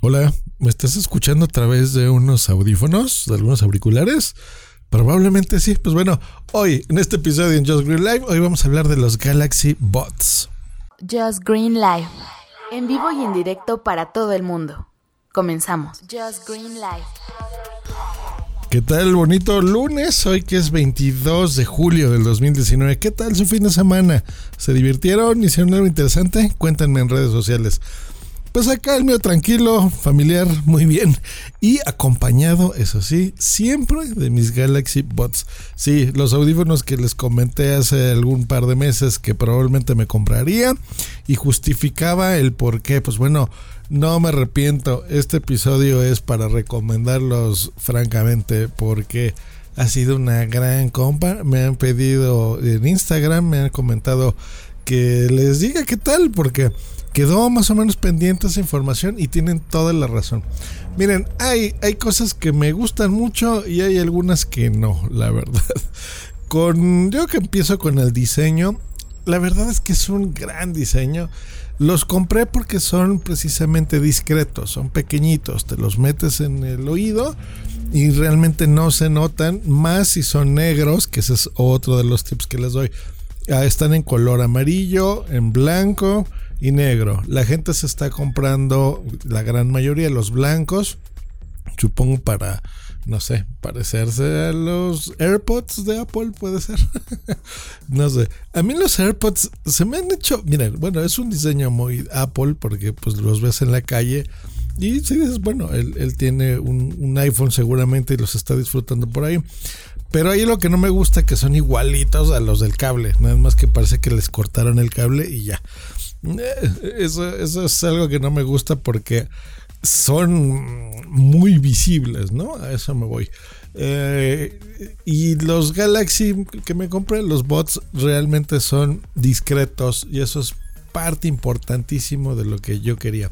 Hola, ¿me estás escuchando a través de unos audífonos, de algunos auriculares? Probablemente sí. Pues bueno, hoy en este episodio en Just Green Live, hoy vamos a hablar de los Galaxy Bots. Just Green Live, en vivo y en directo para todo el mundo. Comenzamos. Just Green Live. ¿Qué tal? Bonito lunes, hoy que es 22 de julio del 2019. ¿Qué tal su fin de semana? ¿Se divirtieron? ¿Hicieron algo interesante? Cuéntenme en redes sociales. Pues acá el mío tranquilo, familiar, muy bien. Y acompañado, eso sí, siempre de mis Galaxy Bots. Sí, los audífonos que les comenté hace algún par de meses que probablemente me compraría. Y justificaba el por qué. Pues bueno, no me arrepiento. Este episodio es para recomendarlos francamente porque ha sido una gran compra. Me han pedido en Instagram, me han comentado que les diga qué tal porque quedó más o menos pendiente esa información y tienen toda la razón. Miren, hay, hay cosas que me gustan mucho y hay algunas que no, la verdad. Con yo que empiezo con el diseño, la verdad es que es un gran diseño. Los compré porque son precisamente discretos, son pequeñitos, te los metes en el oído y realmente no se notan, más si son negros, que ese es otro de los tips que les doy. Ah, están en color amarillo, en blanco, y negro. La gente se está comprando, la gran mayoría, los blancos, supongo para, no sé, parecerse a los AirPods de Apple, puede ser. no sé. A mí los AirPods se me han hecho, miren, bueno, es un diseño muy Apple porque pues los ves en la calle. Y si dices, bueno, él, tiene un, un, iPhone seguramente y los está disfrutando por ahí. Pero ahí lo que no me gusta que son igualitos a los del cable. Nada más que parece que les cortaron el cable y ya. Eh, eso, eso es algo que no me gusta porque son muy visibles, ¿no? A eso me voy. Eh, y los Galaxy que me compré, los bots realmente son discretos y eso es parte importantísimo de lo que yo quería.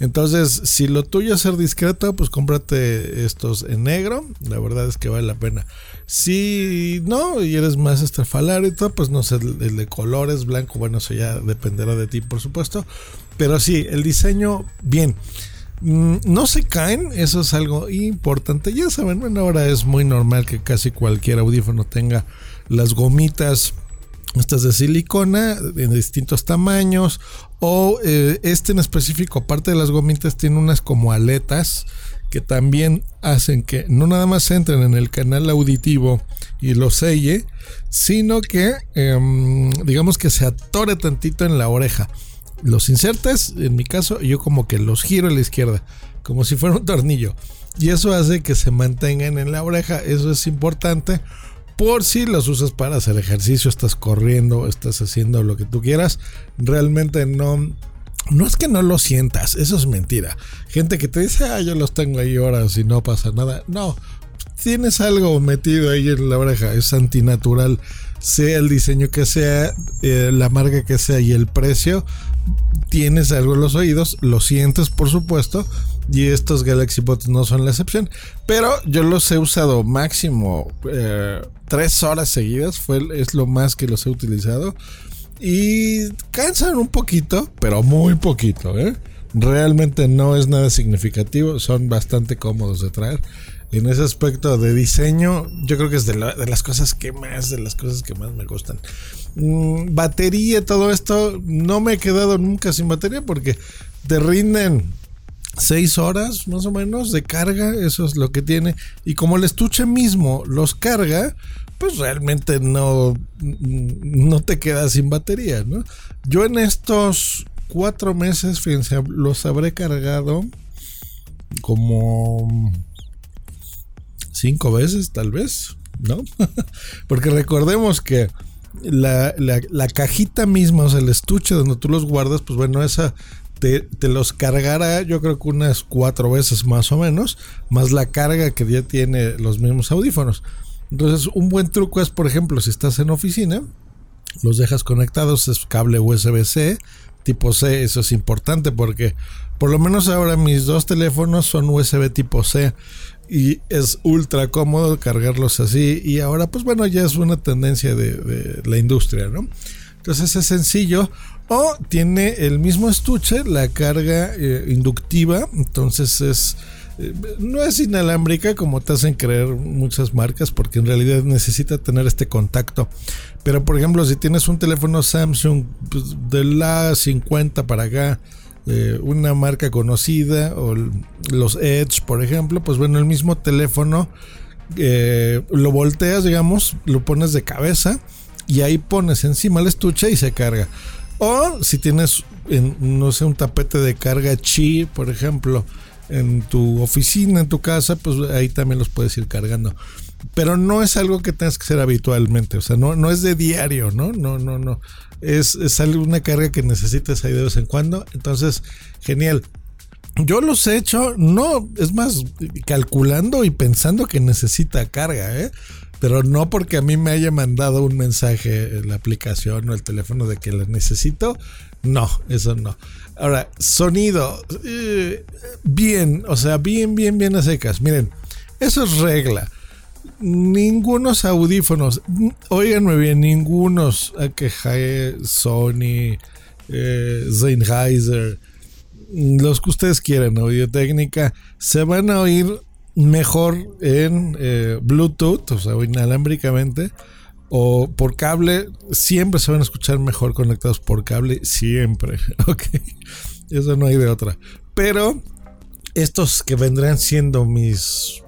Entonces, si lo tuyo es ser discreto, pues cómprate estos en negro. La verdad es que vale la pena. Si no, y eres más estrafalario y todo, pues no sé, el de colores, blanco, bueno, eso ya dependerá de ti, por supuesto. Pero sí, el diseño, bien. Mm, no se caen, eso es algo importante. Ya saben, bueno, ahora es muy normal que casi cualquier audífono tenga las gomitas estas de silicona en distintos tamaños o eh, este en específico aparte de las gomitas tiene unas como aletas que también hacen que no nada más entren en el canal auditivo y lo selle, sino que em, digamos que se atore tantito en la oreja. Los insertas, en mi caso, yo como que los giro a la izquierda, como si fuera un tornillo. Y eso hace que se mantengan en la oreja. Eso es importante por si los usas para hacer ejercicio, estás corriendo, estás haciendo lo que tú quieras, realmente no no es que no lo sientas, eso es mentira. Gente que te dice, ah, yo los tengo ahí horas y no pasa nada. No, tienes algo metido ahí en la oreja, es antinatural. Sea el diseño que sea, eh, la marca que sea y el precio, tienes algo en los oídos, lo sientes por supuesto, y estos Galaxy Bots no son la excepción. Pero yo los he usado máximo eh, tres horas seguidas, fue, es lo más que los he utilizado. Y cansan un poquito, pero muy poquito, ¿eh? Realmente no es nada significativo, son bastante cómodos de traer. En ese aspecto de diseño, yo creo que es de, las cosas que más, de las cosas que más me gustan. Mm, batería, todo esto, no me he quedado nunca sin batería porque te rinden 6 horas más o menos de carga, eso es lo que tiene. Y como el estuche mismo los carga, pues realmente no, no te quedas sin batería. Yo en estos cuatro meses, fíjense, los habré cargado como cinco veces, tal vez, ¿no? Porque recordemos que la, la, cajita misma, o sea, el estuche donde tú los guardas, pues bueno, esa te, te, los cargará yo creo que unas cuatro veces más o menos, más la carga que ya tiene los mismos audífonos. Entonces un buen truco es, por ejemplo, si estás en oficina, los dejas conectados, es cable USB-C, tipo C, eso es importante porque por lo menos ahora mis dos teléfonos son USB tipo C y es ultra cómodo cargarlos así y ahora pues bueno ya es una tendencia de, la industria, ¿no? Entonces es sencillo o tiene el mismo estuche, la carga eh, inductiva, entonces es eh, no es inalámbrica como te hacen creer muchas marcas porque en realidad necesita tener este contacto. Pero por ejemplo, si tienes un teléfono Samsung pues, de la 50 para acá, eh, una marca conocida o los Edge, por ejemplo, pues bueno, el mismo teléfono eh, lo volteas, digamos, lo pones de cabeza y ahí pones encima el estuche y se carga. O si tienes, no sé, un tapete de carga chi, por ejemplo, en tu oficina, en tu casa, pues ahí también los puedes ir cargando. Pero no es algo que tengas que hacer habitualmente, o sea, no, no es de diario, ¿no? No, no, no. Es, es una carga que necesitas ahí de vez en cuando. Entonces, genial. Yo los he hecho, no, es más, calculando y pensando que necesita carga, ¿eh? Pero no porque a mí me haya mandado un mensaje en la aplicación o el teléfono de que la necesito. No, eso no. Ahora, sonido. Eh, bien, o sea, bien, bien, bien a secas. Miren, eso es regla. Ningunos audífonos, oiganme bien, ningunos que Sony, eh, los que ustedes quieran, audio técnica, se van a oír mejor en eh, Bluetooth, o sea, inalámbricamente, o por cable, siempre se van a escuchar mejor conectados por cable, siempre, ok. Eso no hay de otra. Pero estos que vendrán siendo mis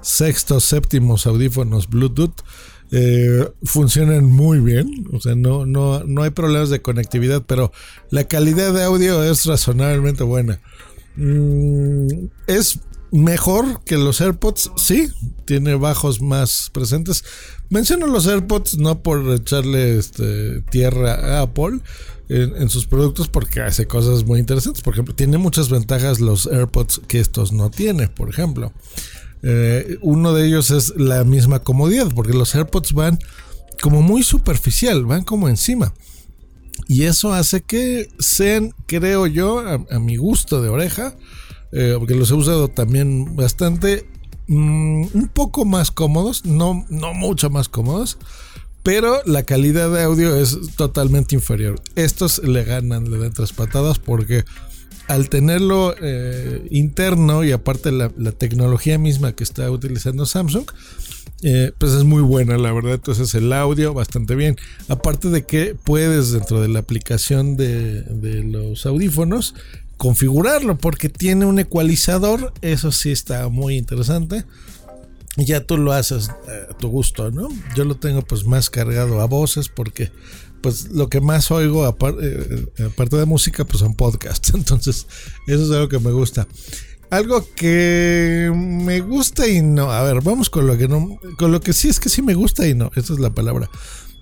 sextos, séptimos audífonos Bluetooth, eh, funcionan muy bien. O sea, no, no, no hay problemas de conectividad, pero la calidad de audio es razonablemente buena. Mm, es mejor que los AirPods, sí, tiene bajos más presentes. Menciono los AirPods no por echarle este, tierra a Apple en, sus productos porque hace cosas muy interesantes. Por ejemplo, tiene muchas ventajas los AirPods que estos no tienen, por ejemplo. Eh, uno de ellos es la misma comodidad, porque los AirPods van como muy superficial, van como encima. Y eso hace que sean, creo yo, a mi gusto de oreja, eh, porque los he usado también bastante, mm, un poco más cómodos, no, no mucho más cómodos, pero la calidad de audio es totalmente inferior. Estos le ganan, le dan tres patadas porque al tenerlo eh, interno y aparte la, tecnología misma que está utilizando Samsung, eh, pues es muy buena, la verdad. Entonces el audio bastante bien. Aparte de que puedes dentro de la aplicación de, los audífonos configurarlo porque tiene un ecualizador, eso sí está muy interesante. Ya tú lo haces eh, a tu gusto, ¿no? Yo lo tengo pues más cargado a voces porque pues lo que más oigo eh, aparte de música pues son podcasts. Entonces eso es algo que me gusta. Algo que me gusta y no. A ver, vamos con lo que no. Con lo que sí es que sí me gusta y no. Esa es la palabra.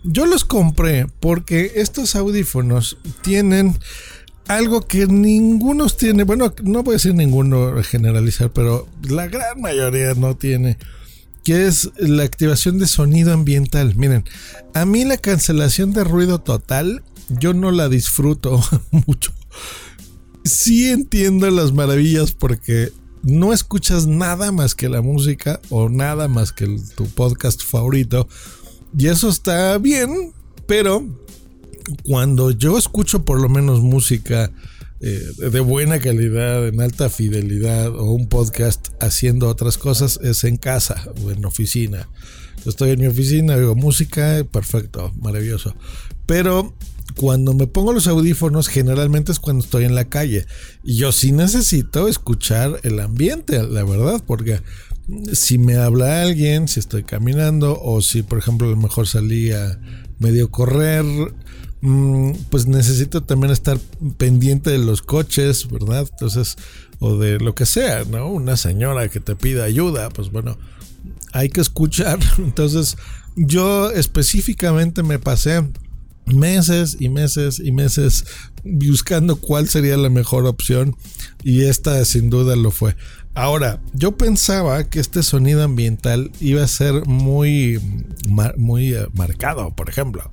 Yo los compré porque estos audífonos tienen algo que ninguno tiene, bueno, no voy a decir ninguno generalizar, pero la gran mayoría no tiene, que es la activación de sonido ambiental. Miren, a mí la cancelación de ruido total, yo no la disfruto mucho. Sí entiendo las maravillas porque no escuchas nada más que la música o nada más que tu podcast favorito. Y eso está bien, pero cuando yo escucho por lo menos música eh, de buena calidad, en alta fidelidad, o un podcast haciendo otras cosas, es en casa o en oficina. Estoy en mi oficina, oigo música, perfecto, maravilloso. Pero cuando me pongo los audífonos, generalmente es cuando estoy en la calle. Y yo sí necesito escuchar el ambiente, la verdad, porque si me habla alguien, si estoy caminando, o si por ejemplo a lo mejor salí a medio correr, pues necesito también estar pendiente de los coches, ¿verdad? Entonces, o de lo que sea, ¿no? Una señora que te pida ayuda, pues bueno, hay que escuchar. Entonces, yo específicamente me pasé meses y meses y meses buscando cuál sería la mejor opción y esta sin duda lo fue. Ahora, yo pensaba que este sonido ambiental iba a ser muy, muy eh, marcado, por ejemplo.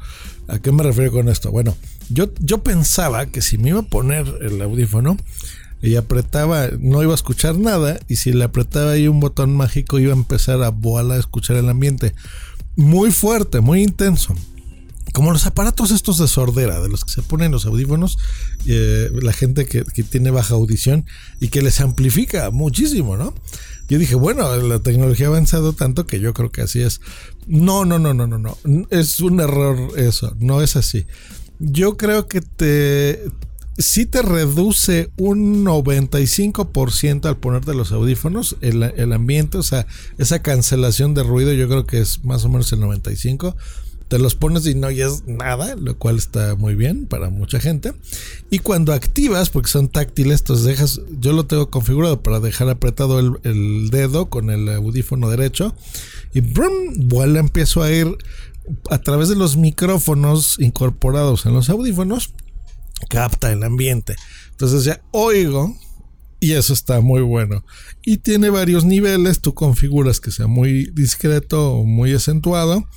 ¿A qué me refiero con esto? Bueno, yo, yo pensaba que si me iba a poner el audífono y apretaba, no iba a escuchar nada, y si le apretaba ahí un botón mágico iba a empezar a volar a escuchar el ambiente. Muy fuerte, muy intenso como los aparatos estos de sordera, de los que se ponen los audífonos, eh, la gente que, tiene baja audición y que les amplifica muchísimo, ¿no? Yo dije, bueno, la tecnología ha avanzado tanto que yo creo que así es. No, no, no, no, no, no. Es un error eso, no es así. Yo creo que te, sí te reduce un 95% al ponerte los audífonos, el, el, ambiente, o sea, esa cancelación de ruido yo creo que es más o menos el 95% te los pones y no oyes nada, lo cual está muy bien para mucha gente. Y cuando activas, porque son táctiles, entonces dejas, yo lo tengo configurado para dejar apretado el, dedo con el audífono derecho y brum, vuela, empiezo a ir a través de los micrófonos incorporados en los audífonos, capta el ambiente. Entonces ya oigo y eso está muy bueno. Y tiene varios niveles, tú configuras que sea muy discreto o muy acentuado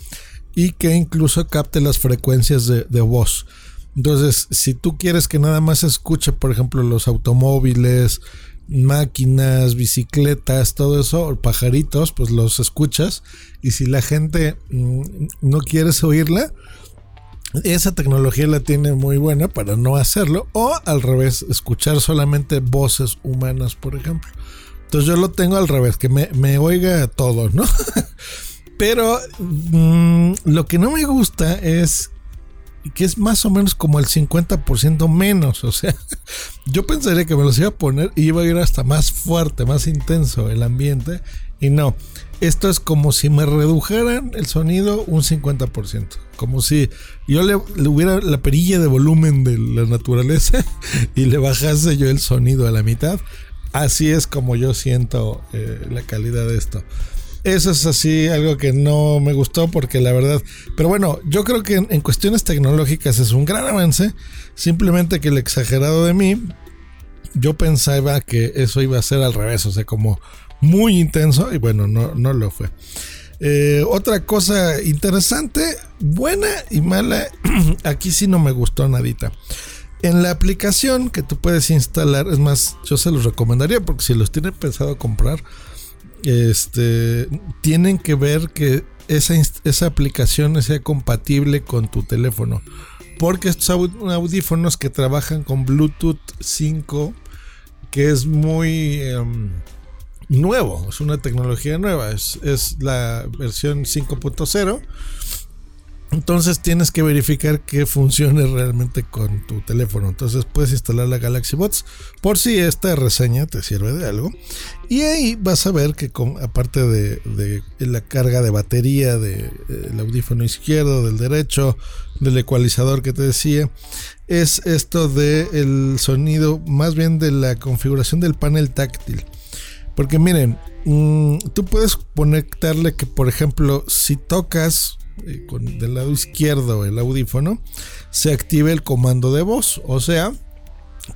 y que incluso capte las frecuencias de, voz. Entonces, si tú quieres que nada más escuche, por ejemplo, los automóviles, máquinas, bicicletas, todo eso, pajaritos, pues los escuchas. Y si la gente mm, no quieres oírla, esa tecnología la tiene muy buena para no hacerlo. O al revés, escuchar solamente voces humanas, por ejemplo. Entonces yo lo tengo al revés, que me, me oiga todo, ¿no? Pero mm, lo que no me gusta es que es más o menos como el 50% menos. O sea, yo pensaría que me los iba a poner y iba a ir hasta más fuerte, más intenso el ambiente. Y no, esto es como si me redujeran el sonido un 50%. Como si yo le, hubiera la perilla de volumen de la naturaleza y le bajase yo el sonido a la mitad. Así es como yo siento eh, la calidad de esto. Eso es así algo que no me gustó porque la verdad, pero bueno, yo creo que en, cuestiones tecnológicas es un gran avance, simplemente que el exagerado de mí, yo pensaba que eso iba a ser al revés, o sea, como muy intenso y bueno, no, no lo fue. Eh, otra cosa interesante, buena y mala, aquí sí no me gustó nadita. En la aplicación que tú puedes instalar, es más, yo se los recomendaría porque si los tienen pensado comprar, este, tienen que ver que esa, esa aplicación sea compatible con tu teléfono. Porque estos audífonos que trabajan con Bluetooth 5, que es muy em, nuevo, es una tecnología nueva, es, es la versión 5.0 entonces tienes que verificar que funcione realmente con tu teléfono. Entonces puedes instalar la Galaxy Bots por si esta reseña te sirve de algo. Y ahí vas a ver que aparte de, la carga de batería del audífono izquierdo, del derecho, del ecualizador que te decía, es esto del sonido, más bien de la configuración del panel táctil. Porque miren, mm, tú puedes conectarle que por ejemplo si tocas eh, con del lado izquierdo el audífono, se active el comando de voz. O sea,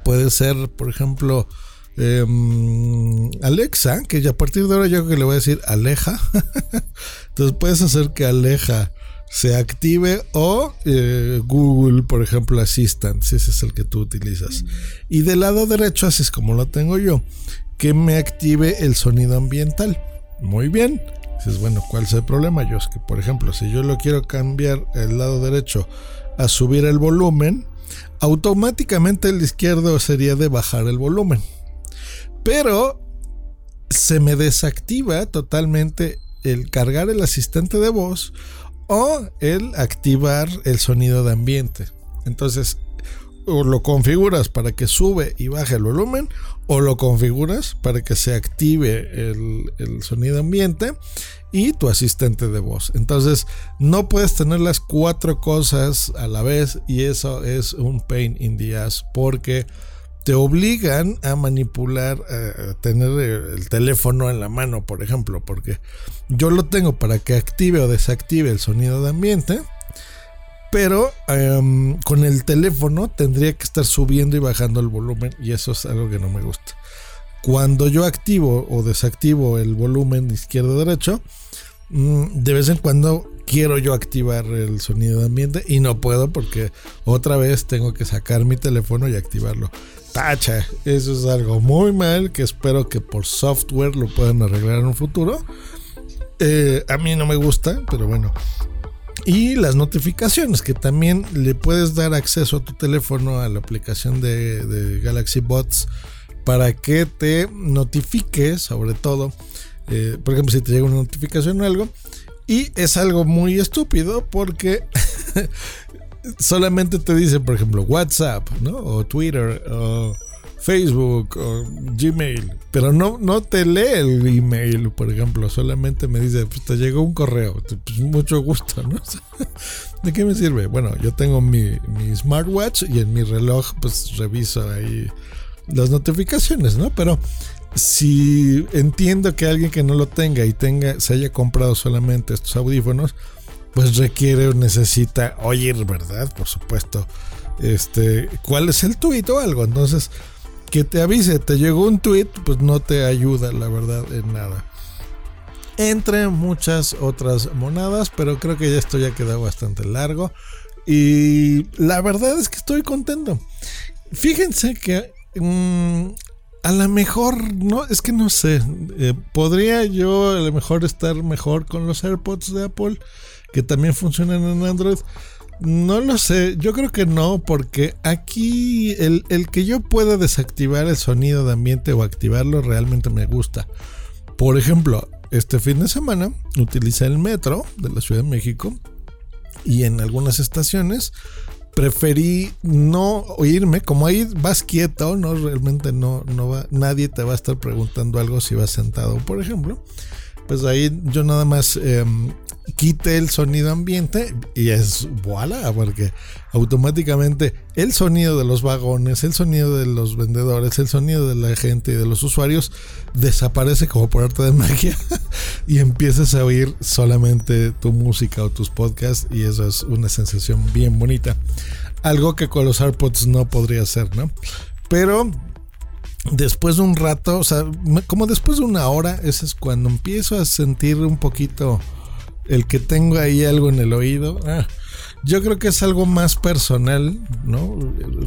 puede ser, por ejemplo, em, Alexa, que ya a partir de ahora yo creo que le voy a decir Aleja. Entonces puedes hacer que Aleja se active o eh, Google, por ejemplo, Assistant, si ese es el que tú utilizas. Y del lado derecho, así es como lo tengo yo, que me active el sonido ambiental. Muy bien. Dices, bueno, ¿cuál es el problema? Yo es que, por ejemplo, si yo lo quiero cambiar el lado derecho a subir el volumen, automáticamente el izquierdo sería de bajar el volumen. Pero se me desactiva totalmente el cargar el asistente de voz o el activar el sonido de ambiente. Entonces, o lo configuras para que sube y baje el volumen o lo configuras para que se active el, sonido ambiente y tu asistente de voz. Entonces no puedes tener las cuatro cosas a la vez y eso es un pain in the ass porque te obligan a manipular, a tener el teléfono en la mano, por ejemplo, porque yo lo tengo para que active o desactive el sonido de ambiente Pero em, con el teléfono tendría que estar subiendo y bajando el volumen y eso es algo que no me gusta. Cuando yo activo o desactivo el volumen izquierdo-derecho, mm, de vez en cuando quiero yo activar el sonido de ambiente y no puedo porque otra vez tengo que sacar mi teléfono y activarlo. Tacha, eso es algo muy mal que espero que por software lo puedan arreglar en un futuro. Eh, a mí no me gusta, pero bueno. Y las notificaciones, que también le puedes dar acceso a tu teléfono a la aplicación de, Galaxy Bots para que te notifique, sobre todo, eh, por ejemplo, si te llega una notificación o algo. Y es algo muy estúpido porque solamente te dice, por ejemplo, WhatsApp, ¿no? O Twitter, o Facebook, o Gmail. Pero no, no te lee el email, por ejemplo. Solamente me dice, pues te llegó un correo. Pues mucho gusto, ¿no? ¿De qué me sirve? Bueno, yo tengo mi, mi smartwatch y en mi reloj, pues reviso ahí las notificaciones, ¿no? Pero si entiendo que alguien que no lo tenga y tenga, se haya comprado solamente estos audífonos, pues requiere o necesita oír, ¿verdad? Por supuesto. Este, ¿cuál es el tuit o algo? Entonces, que te avise, te llegó un tweet, pues no te ayuda, la verdad, en nada. Entre muchas otras monadas, pero creo que ya esto ya quedado bastante largo. Y la verdad es que estoy contento. Fíjense que mm, a lo mejor, no, es que no sé. Eh, podría yo a lo mejor estar mejor con los AirPods de Apple, que también funcionan en Android. No lo sé, yo creo que no, porque aquí el, el, que yo pueda desactivar el sonido de ambiente o activarlo realmente me gusta. Por ejemplo, este fin de semana utilicé el metro de la Ciudad de México y en algunas estaciones preferí no oírme, como ahí vas quieto, no realmente no, no va, nadie te va a estar preguntando algo si vas sentado, por ejemplo. Pues ahí yo nada más em, quite el sonido ambiente y es voilà, porque automáticamente el sonido de los vagones, el sonido de los vendedores, el sonido de la gente y de los usuarios desaparece como por arte de magia y empiezas a oír solamente tu música o tus podcasts y eso es una sensación bien bonita. Algo que con los AirPods no podría ser, ¿no? Pero después de un rato, o sea, como después de una hora, eso es cuando empiezo a sentir un poquito el que tengo ahí algo en el oído. Ah, yo creo que es algo más personal, ¿no?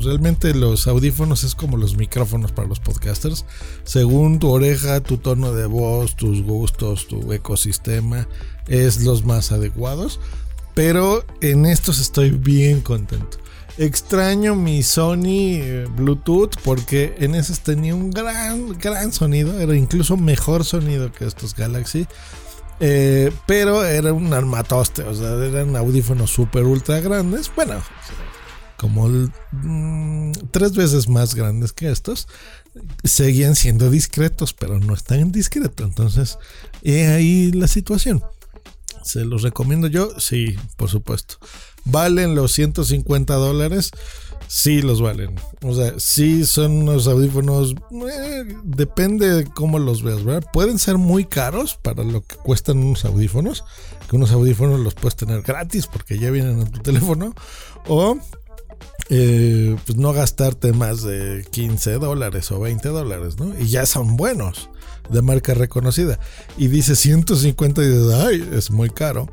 Realmente los audífonos es como los micrófonos para los podcasters. Según tu oreja, tu tono de voz, tus gustos, tu ecosistema, es los más adecuados. Pero en estos estoy bien contento. Extraño mi Sony eh, Bluetooth porque en esos tenía un gran, gran sonido. Era incluso mejor sonido que estos Galaxy. Eh, pero era un armatoste, o sea, eran audífonos super ultra grandes. Bueno, como mm, tres veces más grandes que estos. Seguían siendo discretos, pero no están discretos. Entonces, he ahí la situación. ¿Se los recomiendo yo? Sí, por supuesto. ¿Valen los 150 dólares? Sí los valen. O sea, sí son unos audífonos, eh, depende de cómo los veas, ¿verdad? Pueden ser muy caros para lo que cuestan unos audífonos, que unos audífonos los puedes tener gratis porque ya vienen en tu teléfono, o eh, pues no gastarte más de 15 dólares o 20 dólares, ¿no? Y ya son buenos, de marca reconocida. Y dice 150 y dices, ay, es muy caro.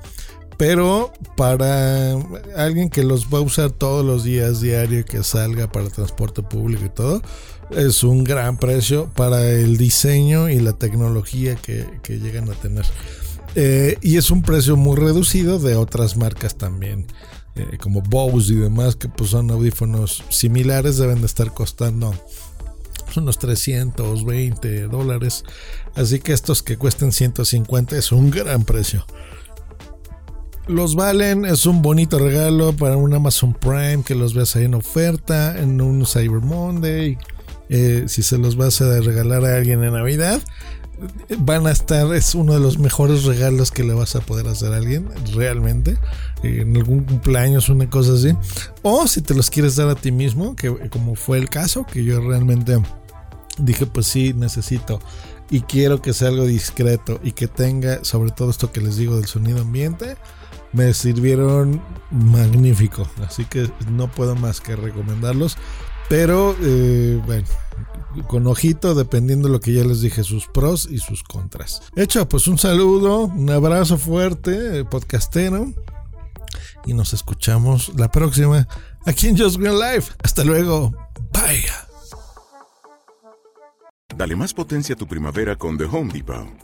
Pero para alguien que los va a usar todos los días, diario, que salga para transporte público y todo, es un gran precio para el diseño y la tecnología que, llegan a tener. Eh, y es un precio muy reducido de otras marcas también, eh, como Bose y demás, que pues son audífonos similares, deben de estar costando unos 320 dólares. Así que estos que cuesten 150 es un gran precio los valen, es un bonito regalo para un Amazon Prime que los veas ahí en oferta, en un Cyber Monday. Eh, si se los vas a regalar a alguien en Navidad, van a estar, es uno de los mejores regalos que le vas a poder hacer a alguien, realmente, en algún cumpleaños, una cosa así. O si te los quieres dar a ti mismo, que como fue el caso, que yo realmente dije, pues sí, necesito y quiero que sea algo discreto y que tenga sobre todo esto que les digo del sonido ambiente me sirvieron magnífico. Así que no puedo más que recomendarlos. Pero, eh, bueno, con ojito, dependiendo de lo que ya les dije, sus pros y sus contras. Hecho, pues un saludo, un abrazo fuerte, podcastero. Y nos escuchamos la próxima aquí en Just Green Life. Hasta luego. Bye. Dale más potencia a tu primavera con The Home Depot.